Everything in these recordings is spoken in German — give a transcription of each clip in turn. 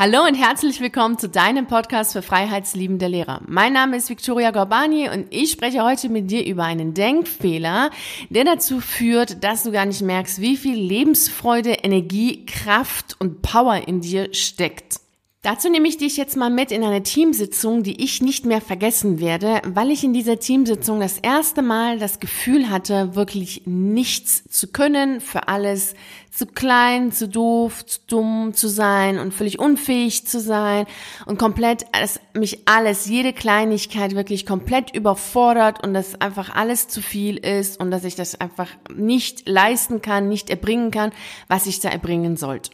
Hallo und herzlich willkommen zu deinem Podcast für freiheitsliebende Lehrer. Mein Name ist Victoria Gorbani und ich spreche heute mit dir über einen Denkfehler, der dazu führt, dass du gar nicht merkst, wie viel Lebensfreude, Energie, Kraft und Power in dir steckt. Dazu nehme ich dich jetzt mal mit in eine Teamsitzung, die ich nicht mehr vergessen werde, weil ich in dieser Teamsitzung das erste Mal das Gefühl hatte, wirklich nichts zu können, für alles zu klein, zu doof, zu dumm zu sein und völlig unfähig zu sein und komplett, dass mich alles, jede Kleinigkeit wirklich komplett überfordert und dass einfach alles zu viel ist und dass ich das einfach nicht leisten kann, nicht erbringen kann, was ich da erbringen sollte.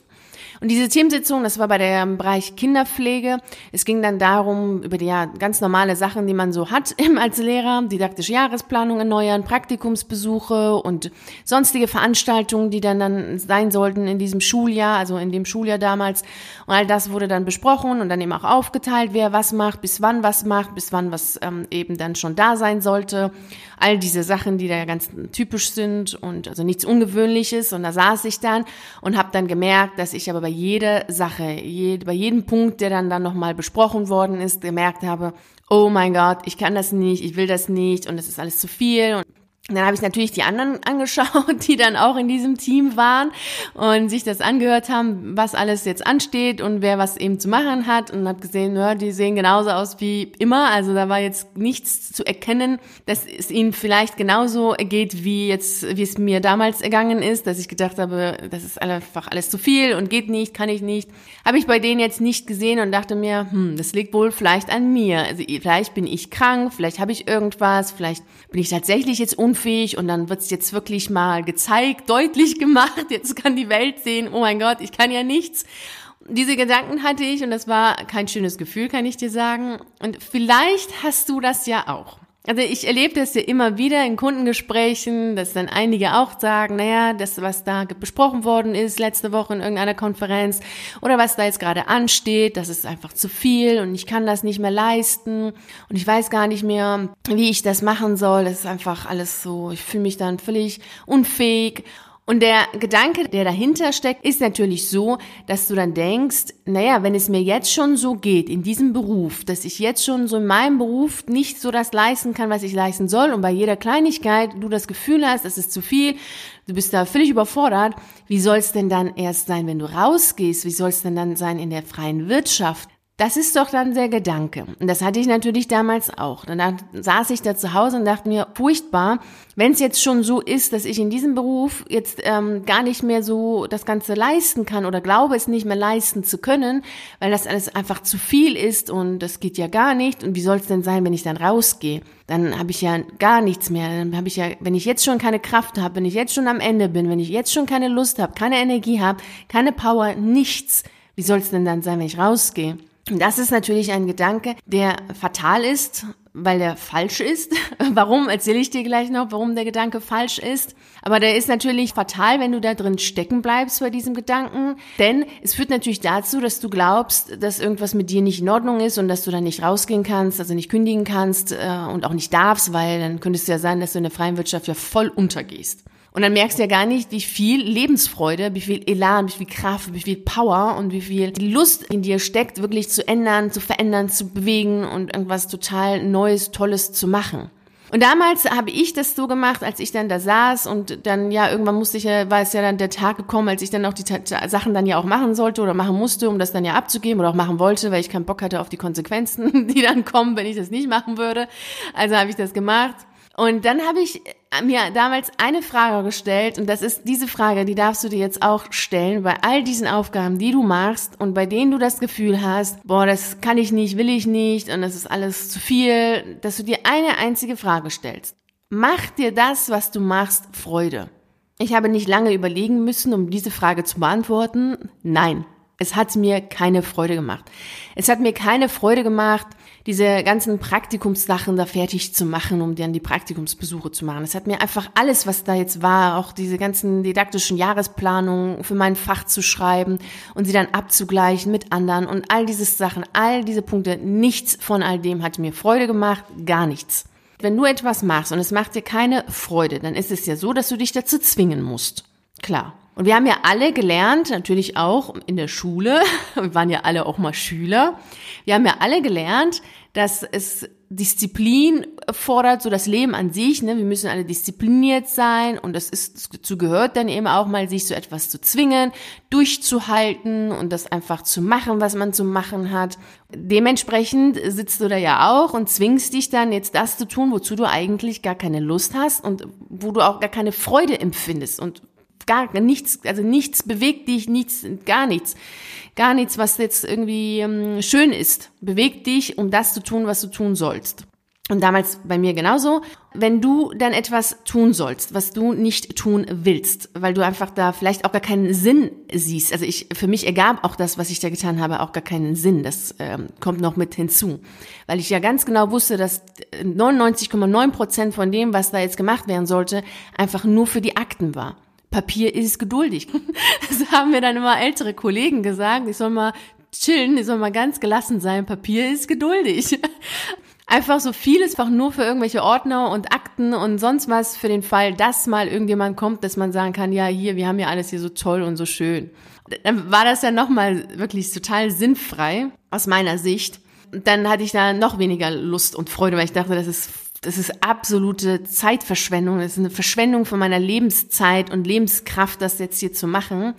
Und diese Teamsitzung, das war bei der Bereich Kinderpflege. Es ging dann darum, über die ja, ganz normale Sachen, die man so hat als Lehrer, didaktische Jahresplanung erneuern, Praktikumsbesuche und sonstige Veranstaltungen, die dann, dann sein sollten in diesem Schuljahr, also in dem Schuljahr damals. Und all das wurde dann besprochen und dann eben auch aufgeteilt, wer was macht, bis wann was macht, bis wann was ähm, eben dann schon da sein sollte. All diese Sachen, die da ganz typisch sind und also nichts Ungewöhnliches. Und da saß ich dann und habe dann gemerkt, dass ich aber bei jeder Sache, je, bei jedem Punkt, der dann dann nochmal besprochen worden ist, gemerkt habe, oh mein Gott, ich kann das nicht, ich will das nicht und es ist alles zu viel. Und dann habe ich natürlich die anderen angeschaut, die dann auch in diesem Team waren und sich das angehört haben, was alles jetzt ansteht und wer was eben zu machen hat und habe gesehen, ja, die sehen genauso aus wie immer. Also da war jetzt nichts zu erkennen, dass es ihnen vielleicht genauso geht, wie jetzt, wie es mir damals ergangen ist, dass ich gedacht habe, das ist einfach alles zu viel und geht nicht, kann ich nicht. Habe ich bei denen jetzt nicht gesehen und dachte mir, hm, das liegt wohl vielleicht an mir. Also vielleicht bin ich krank, vielleicht habe ich irgendwas, vielleicht bin ich tatsächlich jetzt un unfähig und dann wird's jetzt wirklich mal gezeigt, deutlich gemacht. Jetzt kann die Welt sehen, oh mein Gott, ich kann ja nichts. Diese Gedanken hatte ich und das war kein schönes Gefühl, kann ich dir sagen. Und vielleicht hast du das ja auch. Also ich erlebe das ja immer wieder in Kundengesprächen, dass dann einige auch sagen, naja, das, was da besprochen worden ist letzte Woche in irgendeiner Konferenz oder was da jetzt gerade ansteht, das ist einfach zu viel und ich kann das nicht mehr leisten und ich weiß gar nicht mehr, wie ich das machen soll. Das ist einfach alles so, ich fühle mich dann völlig unfähig und der Gedanke, der dahinter steckt, ist natürlich so, dass du dann denkst, naja, wenn es mir jetzt schon so geht in diesem Beruf, dass ich jetzt schon so in meinem Beruf nicht so das leisten kann, was ich leisten soll und bei jeder Kleinigkeit du das Gefühl hast, es ist zu viel, du bist da völlig überfordert, wie soll es denn dann erst sein, wenn du rausgehst? Wie soll es denn dann sein in der freien Wirtschaft? Das ist doch dann der Gedanke. Und das hatte ich natürlich damals auch. Dann saß ich da zu Hause und dachte mir, furchtbar, wenn es jetzt schon so ist, dass ich in diesem Beruf jetzt ähm, gar nicht mehr so das Ganze leisten kann oder glaube es nicht mehr leisten zu können, weil das alles einfach zu viel ist und das geht ja gar nicht. Und wie soll es denn sein, wenn ich dann rausgehe? Dann habe ich ja gar nichts mehr. Dann habe ich ja, wenn ich jetzt schon keine Kraft habe, wenn ich jetzt schon am Ende bin, wenn ich jetzt schon keine Lust habe, keine Energie habe, keine Power, nichts. Wie soll es denn dann sein, wenn ich rausgehe? Das ist natürlich ein Gedanke, der fatal ist, weil der falsch ist. warum, erzähle ich dir gleich noch, warum der Gedanke falsch ist. Aber der ist natürlich fatal, wenn du da drin stecken bleibst bei diesem Gedanken. Denn es führt natürlich dazu, dass du glaubst, dass irgendwas mit dir nicht in Ordnung ist und dass du dann nicht rausgehen kannst, also nicht kündigen kannst äh, und auch nicht darfst, weil dann könnte es ja sein, dass du in der freien Wirtschaft ja voll untergehst. Und dann merkst du ja gar nicht, wie viel Lebensfreude, wie viel Elan, wie viel Kraft, wie viel Power und wie viel Lust in dir steckt, wirklich zu ändern, zu verändern, zu bewegen und irgendwas total Neues, Tolles zu machen. Und damals habe ich das so gemacht, als ich dann da saß und dann ja irgendwann musste ich ja, war es ja dann der Tag gekommen, als ich dann auch die Sachen dann ja auch machen sollte oder machen musste, um das dann ja abzugeben oder auch machen wollte, weil ich keinen Bock hatte auf die Konsequenzen, die dann kommen, wenn ich das nicht machen würde. Also habe ich das gemacht. Und dann habe ich mir damals eine Frage gestellt und das ist diese Frage, die darfst du dir jetzt auch stellen bei all diesen Aufgaben, die du machst und bei denen du das Gefühl hast, boah, das kann ich nicht, will ich nicht und das ist alles zu viel, dass du dir eine einzige Frage stellst. Macht dir das, was du machst, Freude? Ich habe nicht lange überlegen müssen, um diese Frage zu beantworten. Nein, es hat mir keine Freude gemacht. Es hat mir keine Freude gemacht, diese ganzen Praktikumssachen da fertig zu machen, um dann die Praktikumsbesuche zu machen. Es hat mir einfach alles, was da jetzt war, auch diese ganzen didaktischen Jahresplanungen für mein Fach zu schreiben und sie dann abzugleichen mit anderen und all diese Sachen, all diese Punkte, nichts von all dem hat mir Freude gemacht, gar nichts. Wenn du etwas machst und es macht dir keine Freude, dann ist es ja so, dass du dich dazu zwingen musst. Klar. Und wir haben ja alle gelernt, natürlich auch in der Schule, wir waren ja alle auch mal Schüler, wir haben ja alle gelernt, dass es Disziplin fordert, so das Leben an sich, ne? wir müssen alle diszipliniert sein und das ist, dazu gehört dann eben auch mal, sich so etwas zu zwingen, durchzuhalten und das einfach zu machen, was man zu machen hat. Dementsprechend sitzt du da ja auch und zwingst dich dann jetzt das zu tun, wozu du eigentlich gar keine Lust hast und wo du auch gar keine Freude empfindest und gar nichts, also nichts bewegt dich, nichts, gar nichts. Gar nichts, was jetzt irgendwie ähm, schön ist. Bewegt dich, um das zu tun, was du tun sollst. Und damals bei mir genauso. Wenn du dann etwas tun sollst, was du nicht tun willst, weil du einfach da vielleicht auch gar keinen Sinn siehst. Also ich, für mich ergab auch das, was ich da getan habe, auch gar keinen Sinn. Das ähm, kommt noch mit hinzu. Weil ich ja ganz genau wusste, dass 99,9 Prozent von dem, was da jetzt gemacht werden sollte, einfach nur für die Akten war. Papier ist geduldig. Das haben mir dann immer ältere Kollegen gesagt. Ich soll mal chillen, ich soll mal ganz gelassen sein. Papier ist geduldig. Einfach so vieles, einfach nur für irgendwelche Ordner und Akten und sonst was für den Fall, dass mal irgendjemand kommt, dass man sagen kann, ja, hier, wir haben ja alles hier so toll und so schön. Dann war das ja nochmal wirklich total sinnfrei aus meiner Sicht. Dann hatte ich da noch weniger Lust und Freude, weil ich dachte, das ist das ist absolute Zeitverschwendung, das ist eine Verschwendung von meiner Lebenszeit und Lebenskraft, das jetzt hier zu machen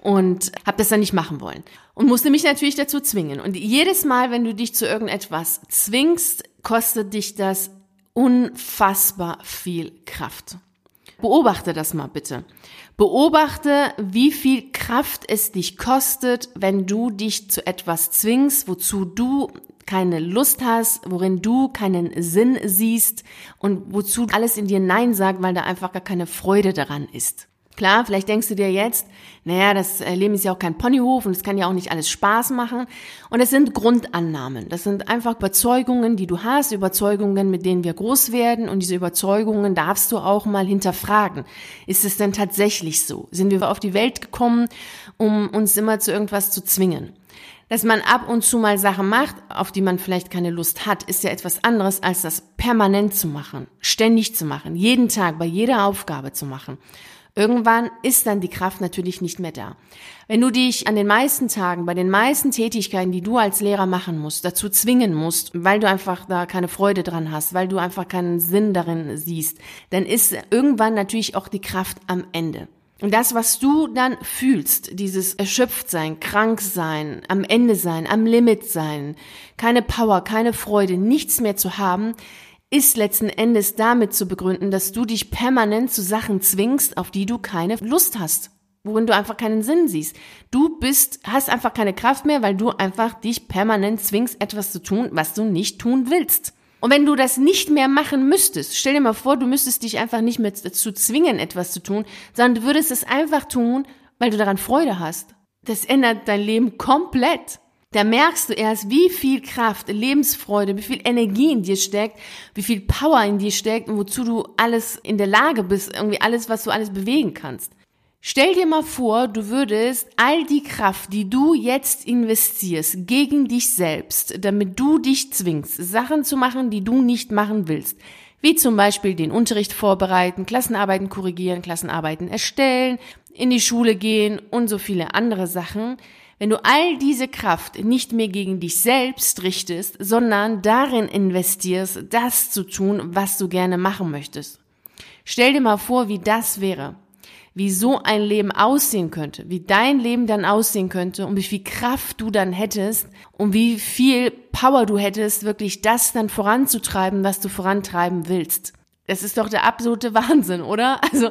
und habe das dann nicht machen wollen und musste mich natürlich dazu zwingen. Und jedes Mal, wenn du dich zu irgendetwas zwingst, kostet dich das unfassbar viel Kraft. Beobachte das mal bitte. Beobachte, wie viel Kraft es dich kostet, wenn du dich zu etwas zwingst, wozu du keine Lust hast, worin du keinen Sinn siehst und wozu alles in dir Nein sagt, weil da einfach gar keine Freude daran ist. Klar, vielleicht denkst du dir jetzt, naja, das äh, Leben ist ja auch kein Ponyhof und es kann ja auch nicht alles Spaß machen. Und es sind Grundannahmen. Das sind einfach Überzeugungen, die du hast, Überzeugungen, mit denen wir groß werden. Und diese Überzeugungen darfst du auch mal hinterfragen. Ist es denn tatsächlich so? Sind wir auf die Welt gekommen, um uns immer zu irgendwas zu zwingen? Dass man ab und zu mal Sachen macht, auf die man vielleicht keine Lust hat, ist ja etwas anderes, als das permanent zu machen, ständig zu machen, jeden Tag bei jeder Aufgabe zu machen. Irgendwann ist dann die Kraft natürlich nicht mehr da. Wenn du dich an den meisten Tagen, bei den meisten Tätigkeiten, die du als Lehrer machen musst, dazu zwingen musst, weil du einfach da keine Freude dran hast, weil du einfach keinen Sinn darin siehst, dann ist irgendwann natürlich auch die Kraft am Ende. Und das, was du dann fühlst, dieses erschöpft sein, krank sein, am Ende sein, am Limit sein, keine Power, keine Freude, nichts mehr zu haben, ist letzten Endes damit zu begründen, dass du dich permanent zu Sachen zwingst, auf die du keine Lust hast, worin du einfach keinen Sinn siehst. Du bist, hast einfach keine Kraft mehr, weil du einfach dich permanent zwingst, etwas zu tun, was du nicht tun willst. Und wenn du das nicht mehr machen müsstest, stell dir mal vor, du müsstest dich einfach nicht mehr dazu zwingen, etwas zu tun, sondern du würdest es einfach tun, weil du daran Freude hast. Das ändert dein Leben komplett. Da merkst du erst, wie viel Kraft, Lebensfreude, wie viel Energie in dir steckt, wie viel Power in dir steckt und wozu du alles in der Lage bist, irgendwie alles, was du alles bewegen kannst. Stell dir mal vor, du würdest all die Kraft, die du jetzt investierst, gegen dich selbst, damit du dich zwingst, Sachen zu machen, die du nicht machen willst. Wie zum Beispiel den Unterricht vorbereiten, Klassenarbeiten korrigieren, Klassenarbeiten erstellen, in die Schule gehen und so viele andere Sachen. Wenn du all diese Kraft nicht mehr gegen dich selbst richtest, sondern darin investierst, das zu tun, was du gerne machen möchtest. Stell dir mal vor, wie das wäre wie so ein Leben aussehen könnte, wie dein Leben dann aussehen könnte und wie viel Kraft du dann hättest und wie viel Power du hättest, wirklich das dann voranzutreiben, was du vorantreiben willst. Das ist doch der absolute Wahnsinn, oder? Also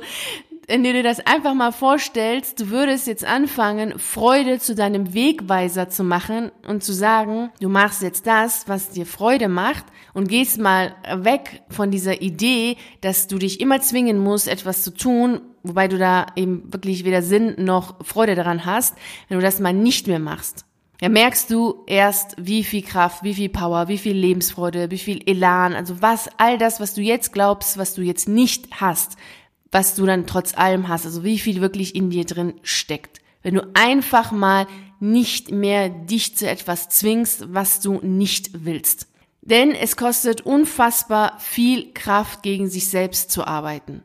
wenn du dir das einfach mal vorstellst, du würdest jetzt anfangen, Freude zu deinem Wegweiser zu machen und zu sagen, du machst jetzt das, was dir Freude macht und gehst mal weg von dieser Idee, dass du dich immer zwingen musst, etwas zu tun, wobei du da eben wirklich weder Sinn noch Freude daran hast, wenn du das mal nicht mehr machst. Ja, merkst du erst, wie viel Kraft, wie viel Power, wie viel Lebensfreude, wie viel Elan, also was, all das, was du jetzt glaubst, was du jetzt nicht hast, was du dann trotz allem hast, also wie viel wirklich in dir drin steckt. Wenn du einfach mal nicht mehr dich zu etwas zwingst, was du nicht willst. Denn es kostet unfassbar viel Kraft, gegen sich selbst zu arbeiten.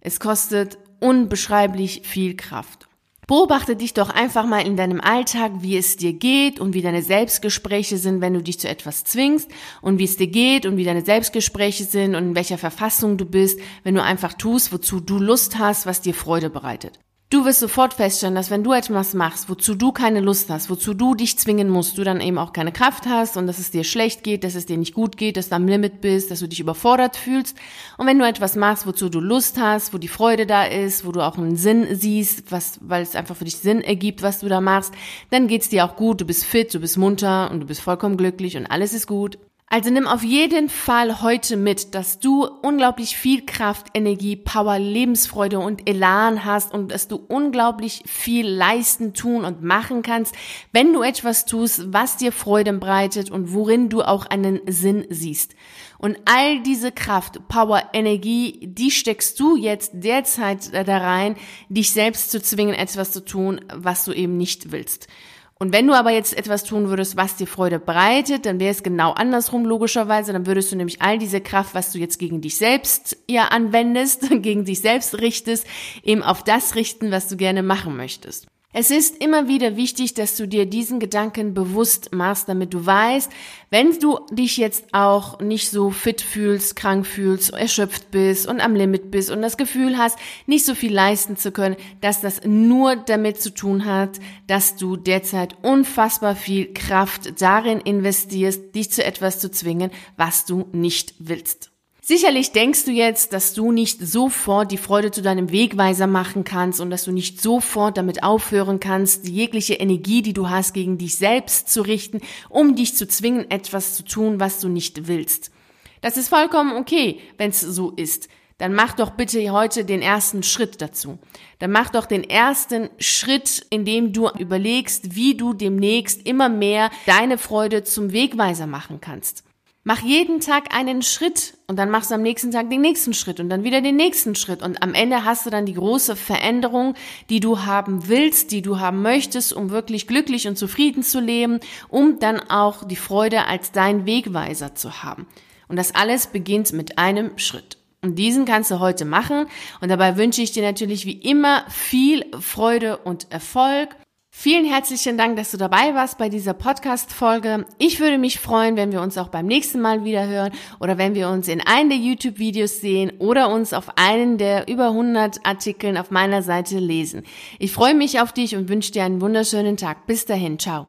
Es kostet unbeschreiblich viel Kraft. Beobachte dich doch einfach mal in deinem Alltag, wie es dir geht und wie deine Selbstgespräche sind, wenn du dich zu etwas zwingst und wie es dir geht und wie deine Selbstgespräche sind und in welcher Verfassung du bist, wenn du einfach tust, wozu du Lust hast, was dir Freude bereitet. Du wirst sofort feststellen, dass wenn du etwas machst, wozu du keine Lust hast, wozu du dich zwingen musst, du dann eben auch keine Kraft hast und dass es dir schlecht geht, dass es dir nicht gut geht, dass du am Limit bist, dass du dich überfordert fühlst. Und wenn du etwas machst, wozu du Lust hast, wo die Freude da ist, wo du auch einen Sinn siehst, was, weil es einfach für dich Sinn ergibt, was du da machst, dann geht's dir auch gut, du bist fit, du bist munter und du bist vollkommen glücklich und alles ist gut. Also nimm auf jeden Fall heute mit, dass du unglaublich viel Kraft, Energie, Power, Lebensfreude und Elan hast und dass du unglaublich viel leisten, tun und machen kannst, wenn du etwas tust, was dir Freude bereitet und worin du auch einen Sinn siehst. Und all diese Kraft, Power, Energie, die steckst du jetzt derzeit da rein, dich selbst zu zwingen, etwas zu tun, was du eben nicht willst. Und wenn du aber jetzt etwas tun würdest, was dir Freude bereitet, dann wäre es genau andersrum logischerweise. Dann würdest du nämlich all diese Kraft, was du jetzt gegen dich selbst ja anwendest, gegen dich selbst richtest, eben auf das richten, was du gerne machen möchtest. Es ist immer wieder wichtig, dass du dir diesen Gedanken bewusst machst, damit du weißt, wenn du dich jetzt auch nicht so fit fühlst, krank fühlst, erschöpft bist und am Limit bist und das Gefühl hast, nicht so viel leisten zu können, dass das nur damit zu tun hat, dass du derzeit unfassbar viel Kraft darin investierst, dich zu etwas zu zwingen, was du nicht willst. Sicherlich denkst du jetzt, dass du nicht sofort die Freude zu deinem Wegweiser machen kannst und dass du nicht sofort damit aufhören kannst, jegliche Energie, die du hast, gegen dich selbst zu richten, um dich zu zwingen, etwas zu tun, was du nicht willst. Das ist vollkommen okay, wenn es so ist. Dann mach doch bitte heute den ersten Schritt dazu. Dann mach doch den ersten Schritt, indem du überlegst, wie du demnächst immer mehr deine Freude zum Wegweiser machen kannst. Mach jeden Tag einen Schritt und dann machst du am nächsten Tag den nächsten Schritt und dann wieder den nächsten Schritt und am Ende hast du dann die große Veränderung, die du haben willst, die du haben möchtest, um wirklich glücklich und zufrieden zu leben, um dann auch die Freude als dein Wegweiser zu haben. Und das alles beginnt mit einem Schritt. Und diesen kannst du heute machen. Und dabei wünsche ich dir natürlich wie immer viel Freude und Erfolg. Vielen herzlichen Dank, dass du dabei warst bei dieser Podcast-Folge. Ich würde mich freuen, wenn wir uns auch beim nächsten Mal wieder hören oder wenn wir uns in einem der YouTube-Videos sehen oder uns auf einen der über 100 Artikeln auf meiner Seite lesen. Ich freue mich auf dich und wünsche dir einen wunderschönen Tag. Bis dahin, ciao.